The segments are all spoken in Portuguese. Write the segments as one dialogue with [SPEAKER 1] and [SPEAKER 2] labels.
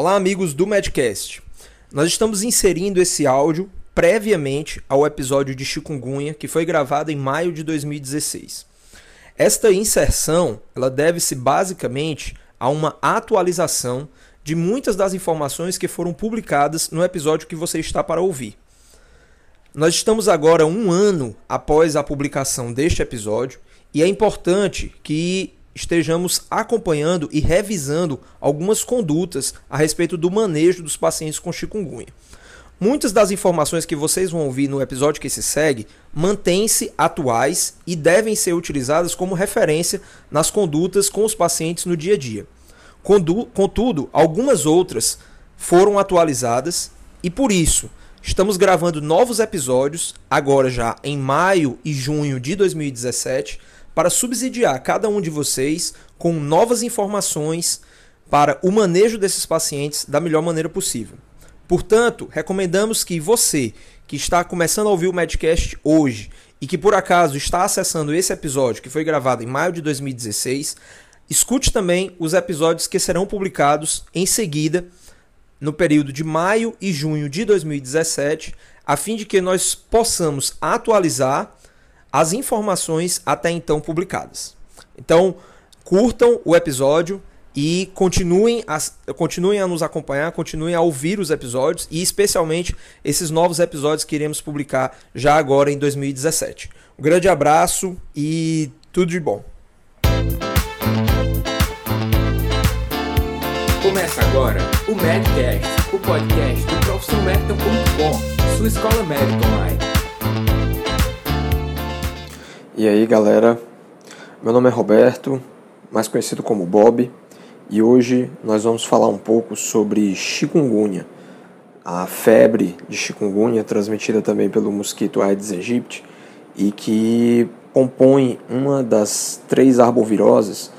[SPEAKER 1] Olá, amigos do Medcast. Nós estamos inserindo esse áudio previamente ao episódio de chikungunya que foi gravado em maio de 2016. Esta inserção, ela deve-se basicamente a uma atualização de muitas das informações que foram publicadas no episódio que você está para ouvir. Nós estamos agora um ano após a publicação deste episódio e é importante que estejamos acompanhando e revisando algumas condutas a respeito do manejo dos pacientes com chikungunya. Muitas das informações que vocês vão ouvir no episódio que se segue mantêm-se atuais e devem ser utilizadas como referência nas condutas com os pacientes no dia a dia. Contudo, algumas outras foram atualizadas e por isso estamos gravando novos episódios, agora já em maio e junho de 2017 para subsidiar cada um de vocês com novas informações para o manejo desses pacientes da melhor maneira possível. Portanto, recomendamos que você que está começando a ouvir o Medcast hoje e que por acaso está acessando esse episódio que foi gravado em maio de 2016, escute também os episódios que serão publicados em seguida no período de maio e junho de 2017, a fim de que nós possamos atualizar as informações até então publicadas. Então, curtam o episódio e continuem a, continuem a nos acompanhar, continuem a ouvir os episódios e especialmente esses novos episódios que iremos publicar já agora em 2017. Um grande abraço e tudo de bom.
[SPEAKER 2] Começa agora o Medcast, o podcast do profissionalmedical.com, sua escola médica online.
[SPEAKER 3] E aí galera, meu nome é Roberto, mais conhecido como Bob, e hoje nós vamos falar um pouco sobre chikungunya, a febre de chikungunya transmitida também pelo mosquito Aedes aegypti e que compõe uma das três arboviroses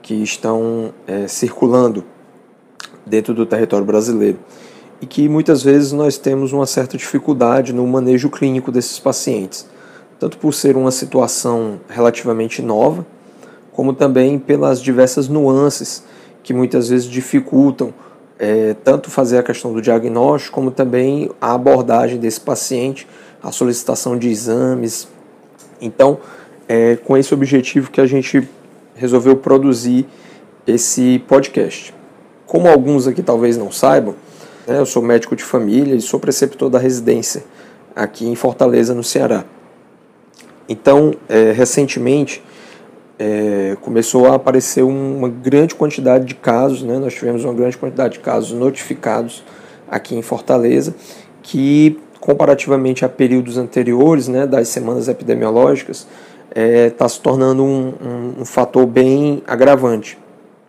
[SPEAKER 3] que estão é, circulando dentro do território brasileiro e que muitas vezes nós temos uma certa dificuldade no manejo clínico desses pacientes tanto por ser uma situação relativamente nova, como também pelas diversas nuances que muitas vezes dificultam é, tanto fazer a questão do diagnóstico, como também a abordagem desse paciente, a solicitação de exames. Então, é com esse objetivo que a gente resolveu produzir esse podcast. Como alguns aqui talvez não saibam, né, eu sou médico de família e sou preceptor da residência aqui em Fortaleza, no Ceará. Então, é, recentemente, é, começou a aparecer uma grande quantidade de casos, né? nós tivemos uma grande quantidade de casos notificados aqui em Fortaleza, que comparativamente a períodos anteriores, né, das semanas epidemiológicas, está é, tá se tornando um, um, um, fator bem agravante.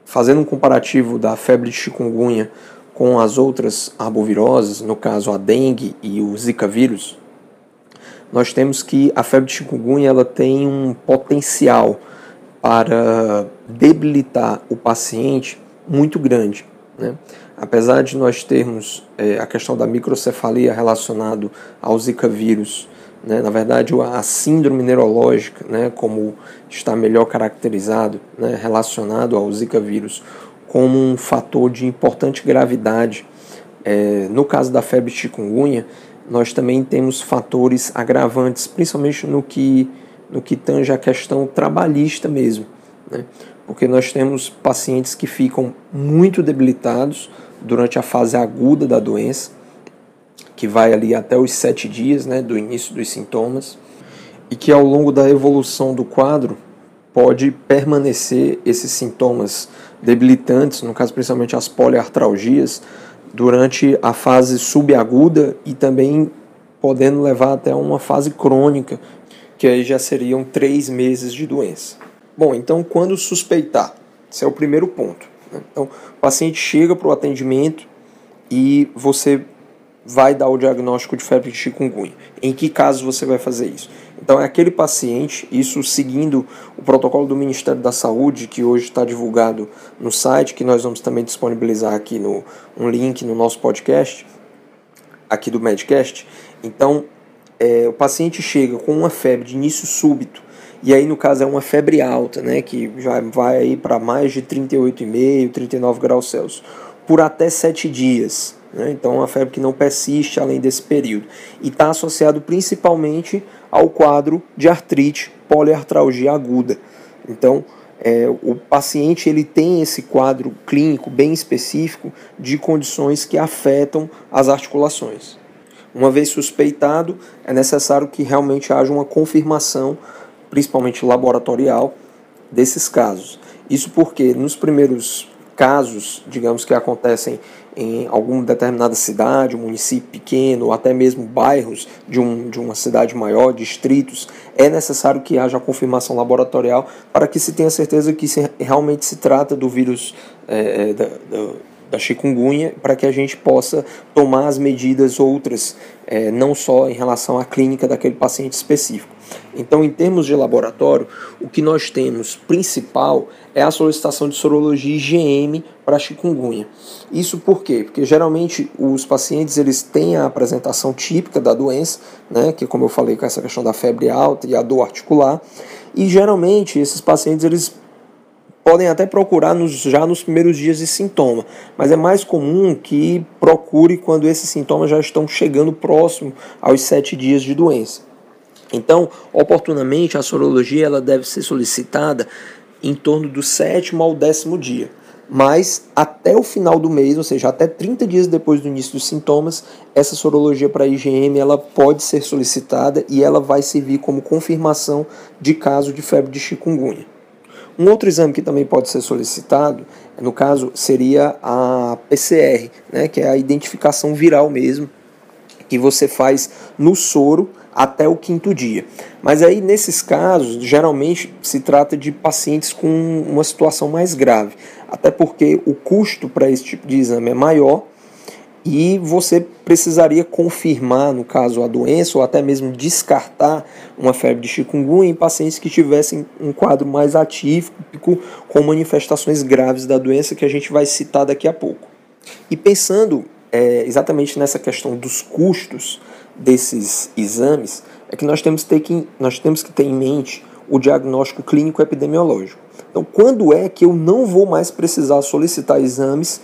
[SPEAKER 3] Fazendo um comparativo da febre de chikungunya com as outras arboviroses, no caso a dengue e o zika vírus, nós temos que a febre de chikungunya ela tem um potencial para debilitar o paciente muito grande. Né? Apesar de nós termos é, a questão da microcefalia relacionado ao Zika vírus, né? na verdade a síndrome neurológica, né? como está melhor caracterizado, né? relacionado ao Zika vírus, como um fator de importante gravidade. É, no caso da febre chikungunya, nós também temos fatores agravantes, principalmente no que, no que tange a questão trabalhista mesmo. Né? Porque nós temos pacientes que ficam muito debilitados durante a fase aguda da doença, que vai ali até os sete dias né, do início dos sintomas, e que ao longo da evolução do quadro pode permanecer esses sintomas debilitantes, no caso principalmente as poliartralgias, durante a fase subaguda e também podendo levar até uma fase crônica, que aí já seriam três meses de doença. Bom, então quando suspeitar? Esse é o primeiro ponto. Né? Então, o paciente chega para o atendimento e você vai dar o diagnóstico de febre de chikungunya. Em que casos você vai fazer isso? Então é aquele paciente, isso seguindo o protocolo do Ministério da Saúde, que hoje está divulgado no site, que nós vamos também disponibilizar aqui no um link no nosso podcast, aqui do Medcast. Então é, o paciente chega com uma febre de início súbito, e aí no caso é uma febre alta, né, que já vai aí para mais de 38,5, 39 graus Celsius por até sete dias. Né? Então, uma febre que não persiste além desse período. E está associado principalmente ao quadro de artrite, poliartralgia aguda. Então, é, o paciente ele tem esse quadro clínico bem específico de condições que afetam as articulações. Uma vez suspeitado, é necessário que realmente haja uma confirmação, principalmente laboratorial, desses casos. Isso porque nos primeiros casos, digamos que acontecem em alguma determinada cidade, um município pequeno, ou até mesmo bairros de, um, de uma cidade maior, distritos, é necessário que haja confirmação laboratorial para que se tenha certeza que se, realmente se trata do vírus é, da, da, da chikungunya, para que a gente possa tomar as medidas outras, é, não só em relação à clínica daquele paciente específico. Então, em termos de laboratório, o que nós temos principal é a solicitação de sorologia IgM para chikungunya. Isso por quê? Porque geralmente os pacientes eles têm a apresentação típica da doença, né, que como eu falei com essa questão da febre alta e a dor articular, e geralmente esses pacientes eles podem até procurar nos, já nos primeiros dias de sintoma, mas é mais comum que procure quando esses sintomas já estão chegando próximo aos sete dias de doença. Então, oportunamente, a sorologia ela deve ser solicitada em torno do sétimo ao décimo dia. Mas até o final do mês, ou seja, até 30 dias depois do início dos sintomas, essa sorologia para IgM ela pode ser solicitada e ela vai servir como confirmação de caso de febre de chikungunya. Um outro exame que também pode ser solicitado, no caso, seria a PCR, né, que é a identificação viral mesmo, que você faz no soro até o quinto dia. Mas aí, nesses casos, geralmente se trata de pacientes com uma situação mais grave, até porque o custo para esse tipo de exame é maior e você precisaria confirmar, no caso, a doença ou até mesmo descartar uma febre de chikungunya em pacientes que tivessem um quadro mais atípico com manifestações graves da doença que a gente vai citar daqui a pouco. E pensando é, exatamente nessa questão dos custos desses exames, é que nós temos, ter que nós temos que ter em mente o diagnóstico clínico epidemiológico. Então, quando é que eu não vou mais precisar solicitar exames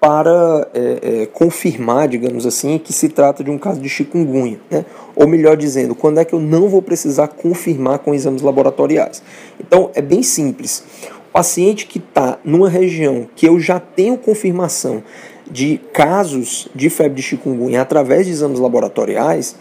[SPEAKER 3] para é, é, confirmar, digamos assim, que se trata de um caso de chikungunya? Né? Ou melhor dizendo, quando é que eu não vou precisar confirmar com exames laboratoriais? Então, é bem simples. O paciente que está numa região que eu já tenho confirmação de casos de febre de chikungunya através de exames laboratoriais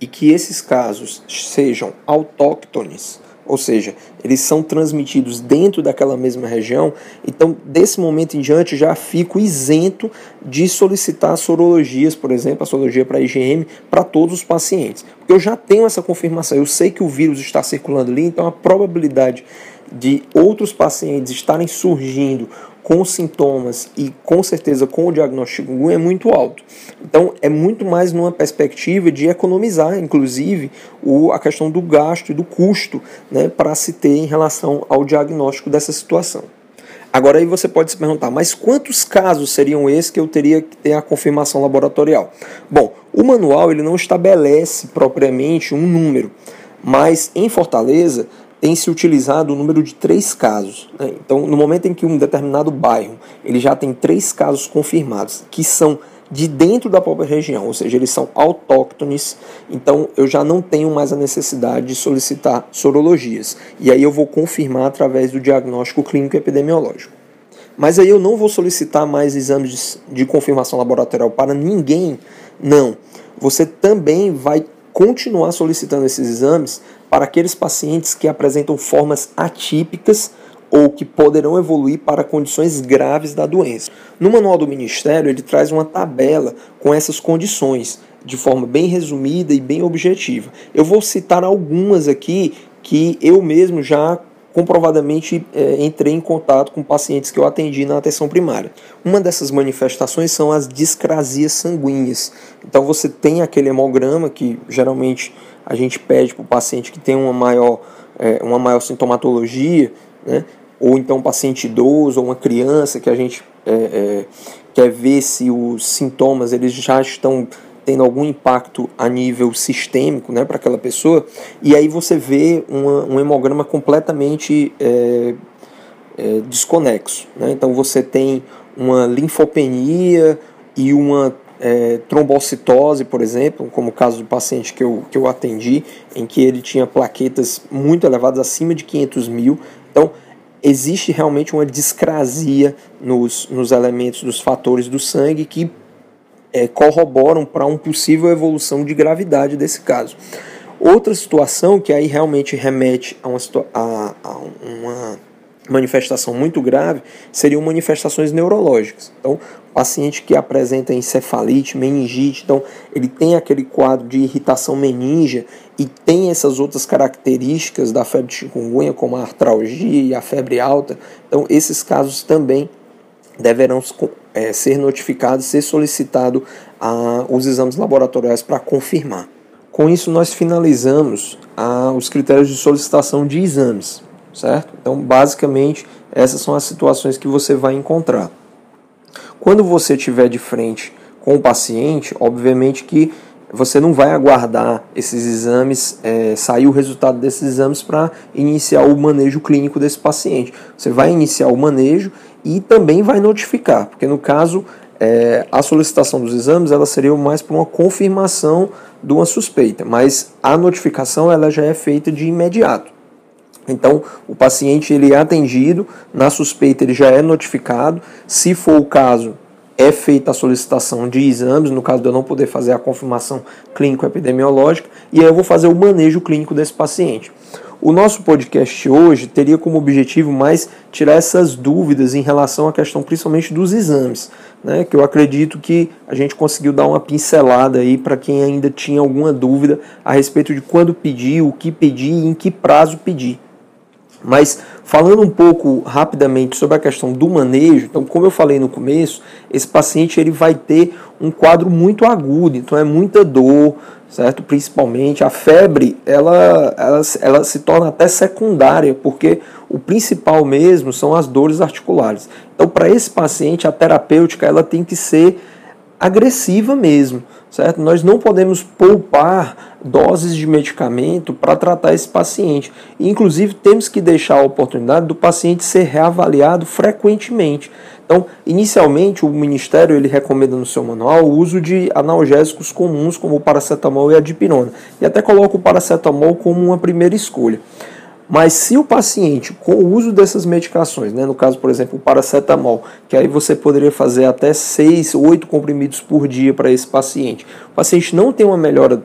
[SPEAKER 3] e que esses casos sejam autóctones, ou seja, eles são transmitidos dentro daquela mesma região, então desse momento em diante já fico isento de solicitar sorologias, por exemplo, a sorologia para IgM para todos os pacientes, porque eu já tenho essa confirmação, eu sei que o vírus está circulando ali, então a probabilidade de outros pacientes estarem surgindo com sintomas e com certeza com o diagnóstico é muito alto. Então é muito mais numa perspectiva de economizar, inclusive, o, a questão do gasto e do custo né, para se ter em relação ao diagnóstico dessa situação. Agora aí você pode se perguntar, mas quantos casos seriam esses que eu teria que ter a confirmação laboratorial? Bom, o manual ele não estabelece propriamente um número, mas em Fortaleza tem se utilizado o número de três casos. Né? Então, no momento em que um determinado bairro ele já tem três casos confirmados, que são de dentro da própria região, ou seja, eles são autóctones, então eu já não tenho mais a necessidade de solicitar sorologias. E aí eu vou confirmar através do diagnóstico clínico epidemiológico. Mas aí eu não vou solicitar mais exames de confirmação laboratorial para ninguém, não. Você também vai continuar solicitando esses exames para aqueles pacientes que apresentam formas atípicas ou que poderão evoluir para condições graves da doença. No manual do Ministério, ele traz uma tabela com essas condições, de forma bem resumida e bem objetiva. Eu vou citar algumas aqui que eu mesmo já comprovadamente é, entrei em contato com pacientes que eu atendi na atenção primária. Uma dessas manifestações são as discrasias sanguíneas. Então você tem aquele hemograma que geralmente a gente pede para o paciente que tem uma maior, é, uma maior sintomatologia, né? ou então um paciente idoso ou uma criança que a gente é, é, quer ver se os sintomas eles já estão tendo algum impacto a nível sistêmico né, para aquela pessoa, e aí você vê uma, um hemograma completamente é, é, desconexo. Né? Então você tem uma linfopenia e uma é, trombocitose, por exemplo, como o caso do paciente que eu, que eu atendi, em que ele tinha plaquetas muito elevadas, acima de 500 mil. Então, existe realmente uma discrasia nos, nos elementos dos fatores do sangue que é, corroboram para uma possível evolução de gravidade desse caso. Outra situação que aí realmente remete a uma, a, a uma manifestação muito grave seriam manifestações neurológicas. Então, paciente que apresenta encefalite, meningite, então ele tem aquele quadro de irritação meningia e tem essas outras características da febre de chikungunya, como a artralgia e a febre alta. Então, esses casos também deverão é, ser notificados, ser solicitado a, os exames laboratoriais para confirmar. Com isso, nós finalizamos a, os critérios de solicitação de exames, certo? Então, basicamente, essas são as situações que você vai encontrar. Quando você estiver de frente com o paciente, obviamente que você não vai aguardar esses exames, é, sair o resultado desses exames para iniciar o manejo clínico desse paciente. Você vai iniciar o manejo e também vai notificar, porque no caso é, a solicitação dos exames ela seria mais para uma confirmação de uma suspeita, mas a notificação ela já é feita de imediato. Então, o paciente ele é atendido, na suspeita ele já é notificado, se for o caso, é feita a solicitação de exames, no caso de eu não poder fazer a confirmação clínico-epidemiológica, e aí eu vou fazer o manejo clínico desse paciente. O nosso podcast hoje teria como objetivo mais tirar essas dúvidas em relação à questão principalmente dos exames, né, que eu acredito que a gente conseguiu dar uma pincelada aí para quem ainda tinha alguma dúvida a respeito de quando pedir, o que pedir e em que prazo pedir. Mas falando um pouco rapidamente sobre a questão do manejo, então como eu falei no começo, esse paciente ele vai ter um quadro muito agudo, então é muita dor, certo? Principalmente a febre, ela, ela, ela se torna até secundária, porque o principal mesmo são as dores articulares. Então para esse paciente a terapêutica ela tem que ser agressiva mesmo, certo? Nós não podemos poupar doses de medicamento para tratar esse paciente. inclusive, temos que deixar a oportunidade do paciente ser reavaliado frequentemente. Então, inicialmente, o Ministério ele recomenda no seu manual o uso de analgésicos comuns, como o paracetamol e a dipirona. E até coloca o paracetamol como uma primeira escolha. Mas se o paciente, com o uso dessas medicações, né, no caso, por exemplo, o paracetamol, que aí você poderia fazer até 6, 8 comprimidos por dia para esse paciente, o paciente não tem uma melhora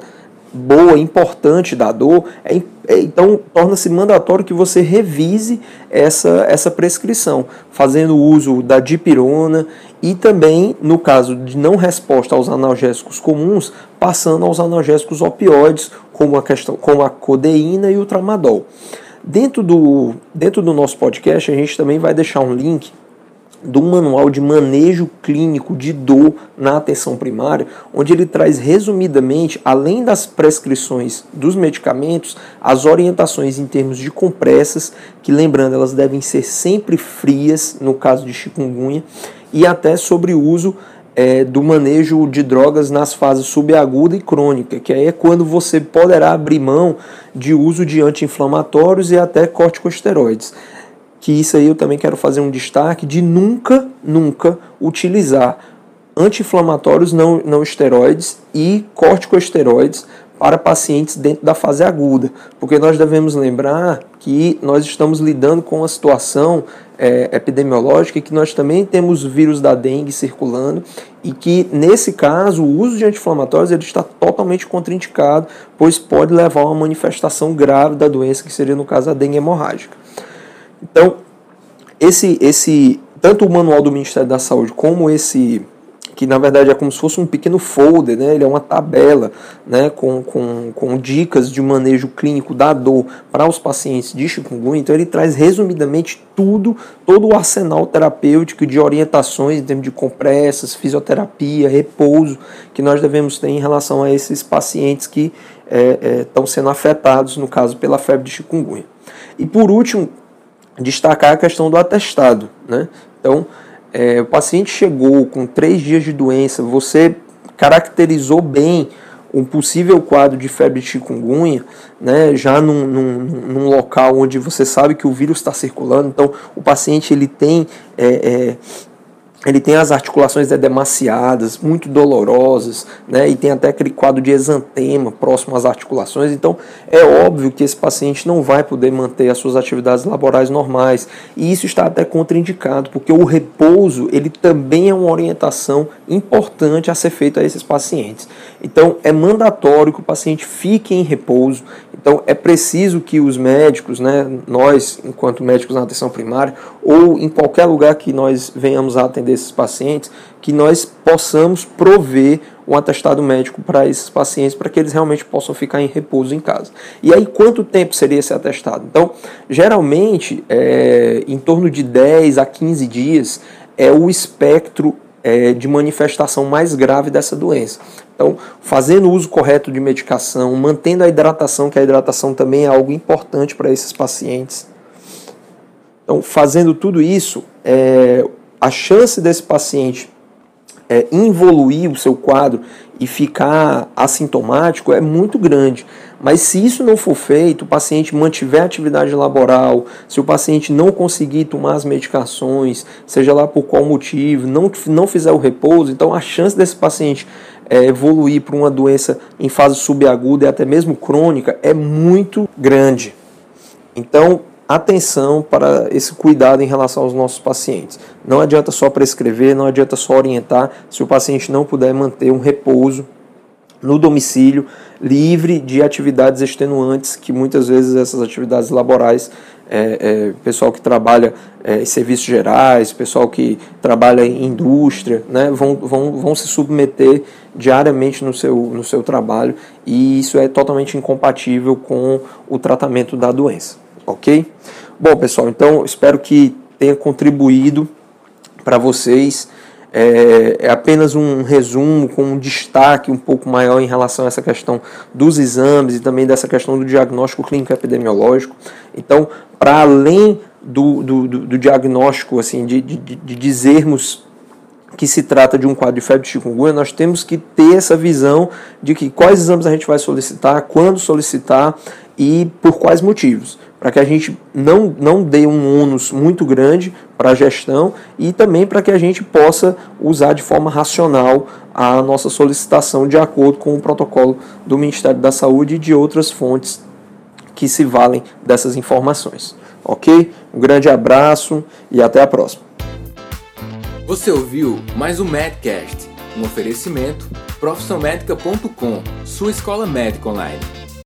[SPEAKER 3] boa, importante da dor, é, é, então torna-se mandatório que você revise essa, essa prescrição, fazendo uso da dipirona e também, no caso de não resposta aos analgésicos comuns, passando aos analgésicos opioides, como a, questão, como a codeína e o tramadol. Dentro do, dentro do nosso podcast, a gente também vai deixar um link do manual de manejo clínico de dor na atenção primária, onde ele traz resumidamente, além das prescrições dos medicamentos, as orientações em termos de compressas, que lembrando, elas devem ser sempre frias no caso de chikungunya, e até sobre o uso é, do manejo de drogas nas fases subaguda e crônica, que aí é quando você poderá abrir mão de uso de anti-inflamatórios e até corticosteroides. Que isso aí eu também quero fazer um destaque de nunca, nunca utilizar anti-inflamatórios não, não esteroides e corticosteroides para pacientes dentro da fase aguda, porque nós devemos lembrar que nós estamos lidando com uma situação é, epidemiológica e que nós também temos vírus da dengue circulando e que nesse caso o uso de anti-inflamatórios ele está totalmente contraindicado, pois pode levar a uma manifestação grave da doença que seria no caso a dengue hemorrágica. Então esse esse tanto o manual do Ministério da Saúde como esse que na verdade é como se fosse um pequeno folder, né? ele é uma tabela né? com, com, com dicas de manejo clínico da dor para os pacientes de chikungunya. Então ele traz resumidamente tudo, todo o arsenal terapêutico de orientações em termos de compressas, fisioterapia, repouso que nós devemos ter em relação a esses pacientes que estão é, é, sendo afetados, no caso, pela febre de chikungunya. E por último, destacar a questão do atestado. Né? Então, é, o paciente chegou com três dias de doença, você caracterizou bem um possível quadro de febre de chikungunya, né, já num, num, num, local onde você sabe que o vírus está circulando, então o paciente ele tem é, é, ele tem as articulações edemaciadas, muito dolorosas, né? E tem até aquele quadro de exantema próximo às articulações. Então, é óbvio que esse paciente não vai poder manter as suas atividades laborais normais. E isso está até contraindicado, porque o repouso, ele também é uma orientação importante a ser feito a esses pacientes. Então, é mandatório que o paciente fique em repouso. Então, é preciso que os médicos, né, nós, enquanto médicos na atenção primária, ou em qualquer lugar que nós venhamos a atender desses pacientes, que nós possamos prover um atestado médico para esses pacientes, para que eles realmente possam ficar em repouso em casa. E aí, quanto tempo seria esse atestado? Então, geralmente, é, em torno de 10 a 15 dias é o espectro é, de manifestação mais grave dessa doença. Então, fazendo o uso correto de medicação, mantendo a hidratação, que a hidratação também é algo importante para esses pacientes. Então, fazendo tudo isso, é, a chance desse paciente é, involuir o seu quadro e ficar assintomático é muito grande. Mas se isso não for feito, o paciente mantiver atividade laboral, se o paciente não conseguir tomar as medicações, seja lá por qual motivo, não, não fizer o repouso, então a chance desse paciente é, evoluir para uma doença em fase subaguda e até mesmo crônica é muito grande. Então, atenção para esse cuidado em relação aos nossos pacientes. Não adianta só prescrever, não adianta só orientar se o paciente não puder manter um repouso no domicílio, livre de atividades extenuantes, que muitas vezes essas atividades laborais, é, é, pessoal que trabalha é, em serviços gerais, pessoal que trabalha em indústria, né, vão, vão, vão se submeter diariamente no seu, no seu trabalho e isso é totalmente incompatível com o tratamento da doença ok? Bom, pessoal, então espero que tenha contribuído para vocês. É, é, apenas um resumo com um destaque um pouco maior em relação a essa questão dos exames e também dessa questão do diagnóstico clínico epidemiológico. Então, para além do, do, do, diagnóstico, assim, de, de, de dizermos que se trata de um quadro de febre de chikungunya, nós temos que ter essa visão de que quais exames a gente vai solicitar, quando solicitar e por quais motivos para que a gente não, não dê um ônus muito grande para a gestão e também para que a gente possa usar de forma racional a nossa solicitação de acordo com o protocolo do Ministério da Saúde e de outras fontes que se valem dessas informações. Ok? Um grande abraço e até a próxima.
[SPEAKER 2] Você ouviu mais um Medcast, um oferecimento profissionalmedica.com, sua escola médica online.